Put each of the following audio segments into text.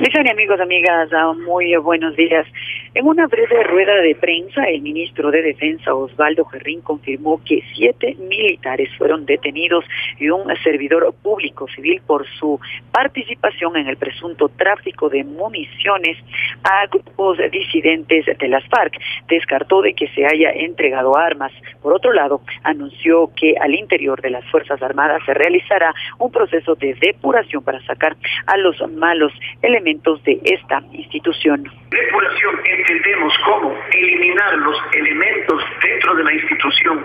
Lisa y amigos, amigas, ah, muy buenos días. En una breve rueda de prensa, el ministro de Defensa, Osvaldo Gerrín, confirmó que siete militares fueron detenidos y un servidor público civil por su participación en el presunto tráfico de municiones a grupos disidentes de las FARC. Descartó de que se haya entregado armas. Por otro lado, anunció que al interior de las Fuerzas Armadas se realizará un proceso de depuración para sacar a los malos elementos de esta institución. Depuración entendemos como eliminar los elementos dentro de la institución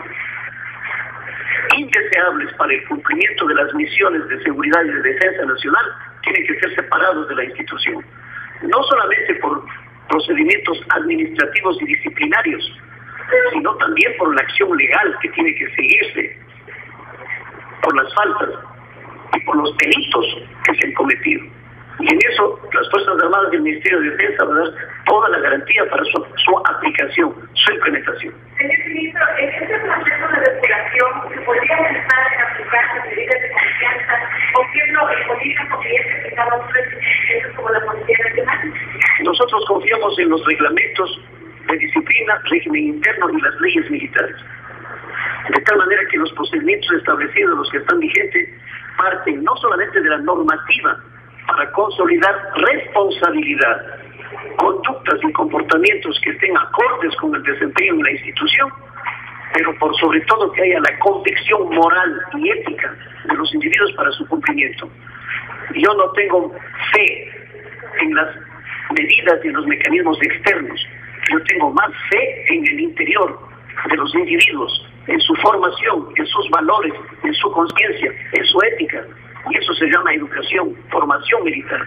indeseables para el cumplimiento de las misiones de seguridad y de defensa nacional, tienen que ser separados de la institución. No solamente por procedimientos administrativos y disciplinarios, sino también por la acción legal que tiene que seguirse, por las faltas y por los delitos que se han cometido. Y en eso las Fuerzas Armadas y el Ministerio de Defensa van a dar toda la garantía para su, aplicación, su implementación. Señor ministro, en este proceso de investigación se podría pensar en aplicar medidas de confianza o qué lo que podrían que de como la Policía Nacional. Nosotros confiamos en los reglamentos de disciplina, régimen interno y las leyes militares. De tal manera que los procedimientos establecidos, los que están vigentes, parten no solamente de la normativa para consolidar responsabilidad, conductas y comportamientos que estén acordes con el desempeño de la institución, pero por sobre todo que haya la convicción moral y ética de los individuos para su cumplimiento. Yo no tengo fe en las medidas y en los mecanismos externos, yo tengo más fe en el interior de los individuos, en su formación, en sus valores, en su conciencia, en su ética, y eso se llama formación militar.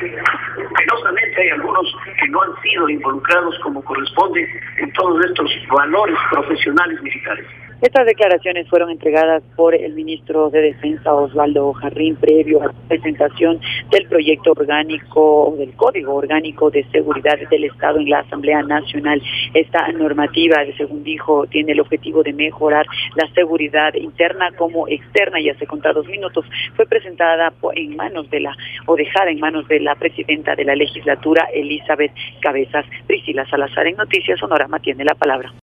Penosamente hay algunos que no han sido involucrados como corresponde en todos estos valores profesionales militares. Estas declaraciones fueron entregadas por el ministro de Defensa Osvaldo Jarrín previo a la presentación del proyecto orgánico, del Código Orgánico de Seguridad del Estado en la Asamblea Nacional. Esta normativa, según dijo, tiene el objetivo de mejorar la seguridad interna como externa y hace contados minutos fue presentada en manos de la, o dejada en manos de la presidenta de la legislatura, Elizabeth Cabezas. Priscila Salazar en Noticias Sonorama tiene la palabra.